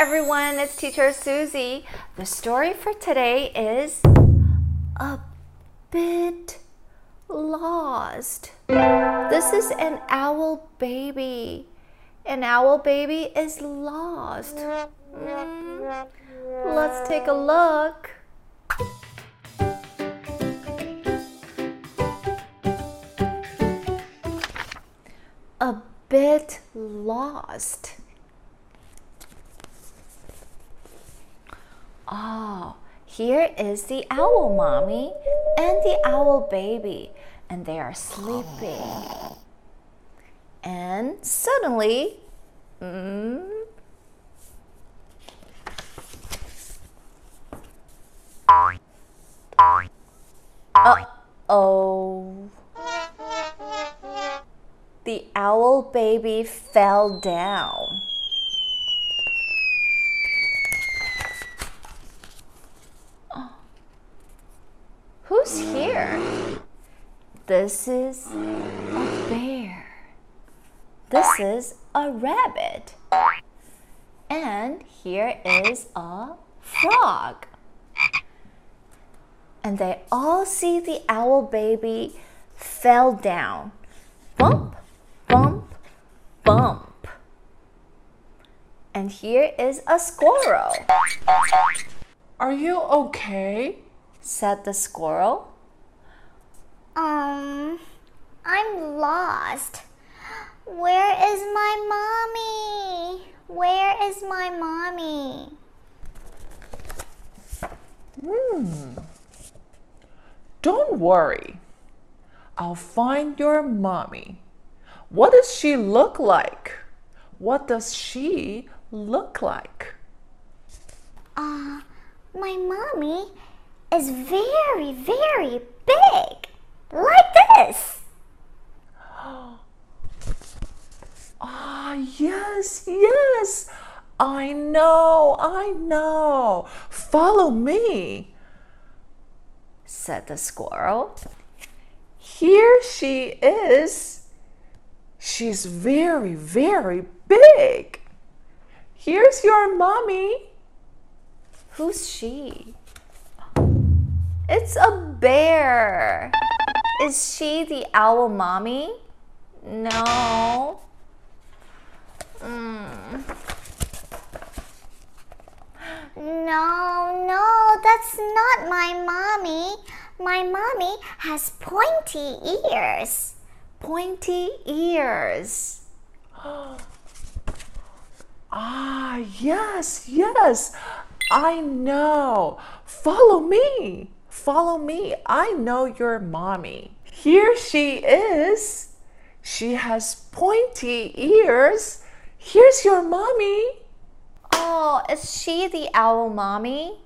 everyone, it's teacher Susie. The story for today is a bit lost. This is an owl baby. An owl baby is lost. Mm, let's take a look. A bit lost. Oh, here is the owl mommy and the owl baby, and they are sleeping. And suddenly, mm, uh oh. The owl baby fell down. Who's here? This is a bear. This is a rabbit. And here is a frog. And they all see the owl baby fell down. Bump, bump, bump. And here is a squirrel. Are you okay? said the squirrel. Um, I'm lost. Where is my mommy? Where is my mommy? Hmm. Don't worry. I'll find your mommy. What does she look like? What does she look like? Uh, my mommy is very, very big. Like this. Ah, yes, yes. I know, I know. Follow me, said the squirrel. Here she is. She's very, very big. Here's your mommy. Who's she? It's a bear. Is she the owl mommy? No. Mm. No, no, that's not my mommy. My mommy has pointy ears. Pointy ears. ah, yes, yes. I know. Follow me. Follow me. I know your mommy. Here she is. She has pointy ears. Here's your mommy. Oh, is she the owl mommy?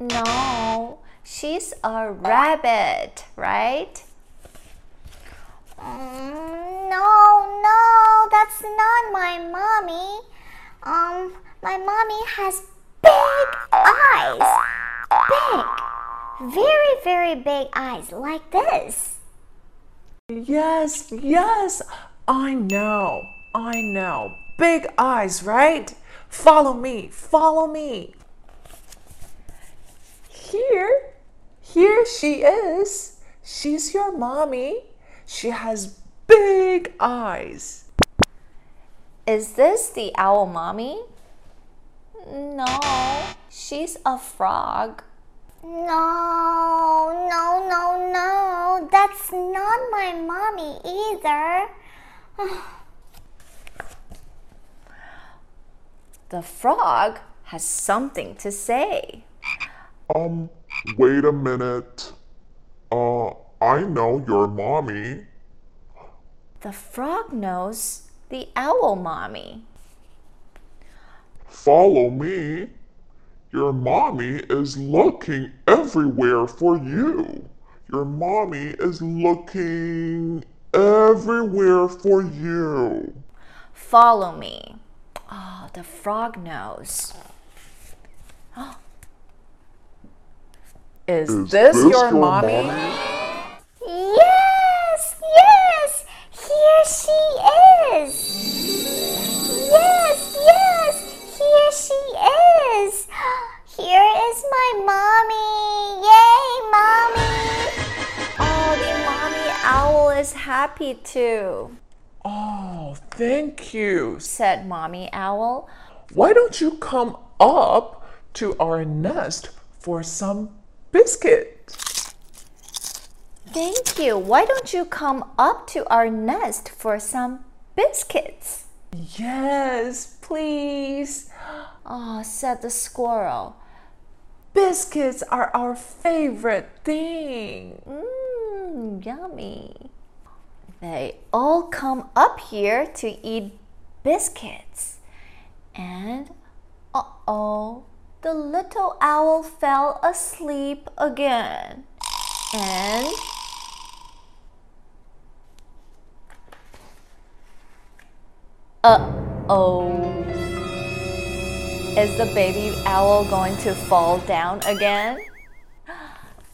No, she's a rabbit, right? Mm, no, no, that's not my mommy. Um, my mommy has big eyes. Very, very big eyes like this. Yes, yes. I know. I know. Big eyes, right? Follow me. Follow me. Here, here she is. She's your mommy. She has big eyes. Is this the owl mommy? No, she's a frog. No, no, no, no. That's not my mommy either. the frog has something to say. Um, wait a minute. Uh, I know your mommy. The frog knows the owl mommy. Follow me. Your mommy is looking everywhere for you. Your mommy is looking everywhere for you. Follow me. Oh, the frog knows. Is, Is this, this your, your mommy? mommy? Yes, happy to, Oh, thank you. said Mommy Owl. Why don't you come up to our nest for some biscuit? Thank you. Why don't you come up to our nest for some biscuits? Yes, please. Oh, said the squirrel. Biscuits are our favorite thing. Mmm, yummy. They all come up here to eat biscuits. And uh oh, the little owl fell asleep again. And uh oh. Is the baby owl going to fall down again?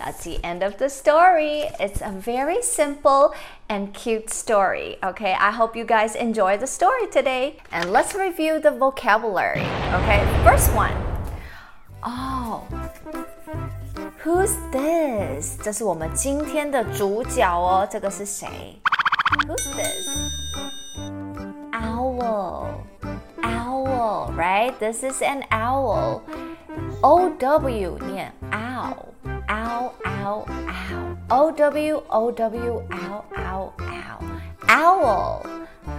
That's the end of the story. It's a very simple and cute story. Okay, I hope you guys enjoy the story today. And let's review the vocabulary. Okay, first one. Oh, who's this? 这是我们今天的主角哦。这个是谁？Who's this? Owl. Owl, right? This is an owl. O W 念 owl. Ow, ow, ow. O W O W ow, ow, ow. Owl.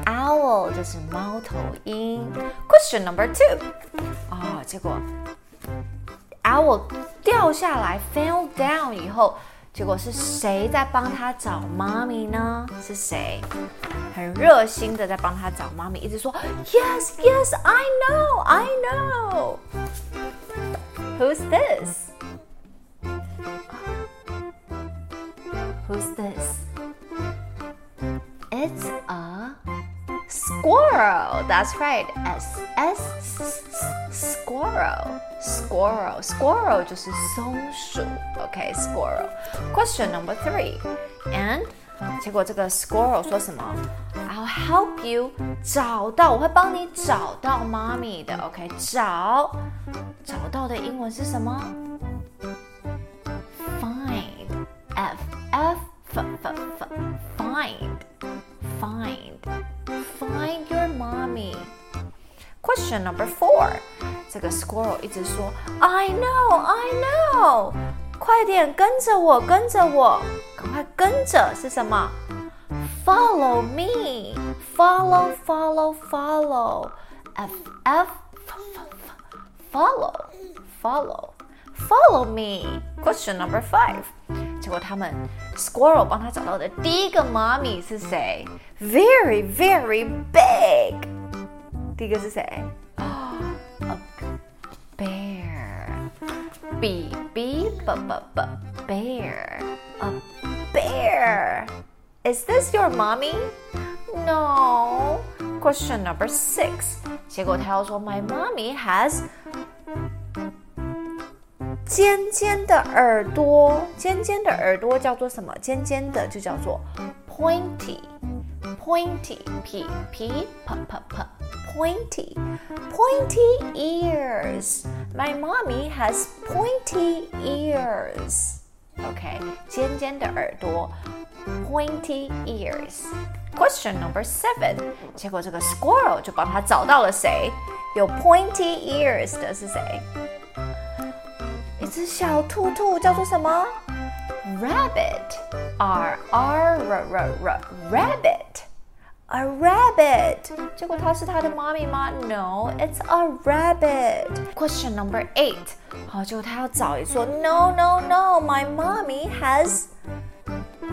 Owl 就是猫头鹰。Question number two. 哦，结果 owl 掉下来 fell down 以后，结果是谁在帮他找妈咪呢？是谁？很热心的在帮他找妈咪，一直说 Yes, yes, I know, I know. Who's this? Who's this? It's a squirrel. That's right. S S squirrel. Squirrel. Squirrel 就是松鼠。Okay, squirrel. Question number three. And 结果这个 squirrel 说什么？I'll help you 找到，我会帮你找到妈咪的。OK，找找到的英文是什么 F F F F F Find Find Find your mommy. Question number four，这个 squirrel 一直说 I know I know。快点跟着我，跟着我，赶快跟着是什么？Follow me, follow, follow, follow, f f follow, follow, follow me. Question number five. 结果他们 squirrel 帮他找到的第一个妈咪是谁？Very, very big. 第一个是谁？A bear. B B B B B bear. A bear. Is this your mommy? No. Question number six. 结果他要说，My mommy has 尖尖的耳朵。尖尖的耳朵叫做什么？尖尖的就叫做 pointy。Pointy, p p p p p, pointy, pointy ears. My mommy has pointy ears. OK，尖尖的耳朵，pointy ears. Question number seven. 结果这个 squirrel 就帮他找到了谁？有 pointy ears 的是谁？ 一只小兔兔叫做什么？Rabbit. R R R R R rabbit. A rabbit. 结果它是它的妈咪吗？No, it's a rabbit. Question number eight. 好，结果他要找一说，No, no, no. My mommy has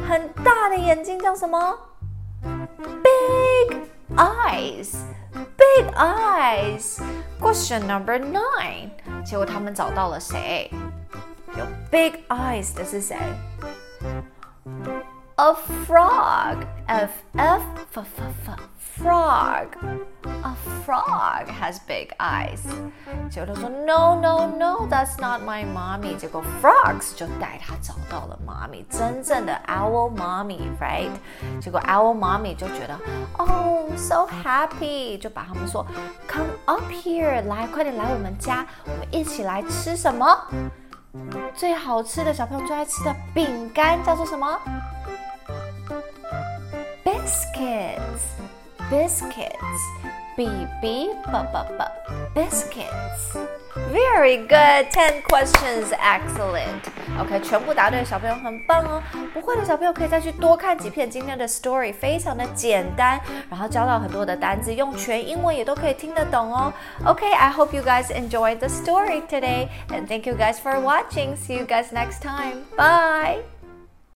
很大的眼睛，叫什么？Big eyes. Big eyes. Question number nine. 结果他们找到了谁？ 有 big eyes 的是谁？A frog. F F F F F frog. A frog has big eyes. 结果他说 No No No, that's not my mommy. 结果 frogs 就带他找到了妈咪，真正的 owl mommy, right? 结果 owl mommy 就觉得 Oh, so happy，就把他们说 Come up here，来，快点来我们家，我们一起来吃什么？ 最好吃的小朋友最爱吃的饼干叫做什么 biscuits, biscuits. B B B B B biscuits. Very good. Ten questions. Excellent. OK，全部答对，小朋友很棒哦。不会的小朋友可以再去多看几遍今天的 story，非常的简单，然后教到很多的单字，用全英文也都可以听得懂哦。OK，I hope you guys enjoyed the story today, and thank you guys for watching. See you guys next time. Bye.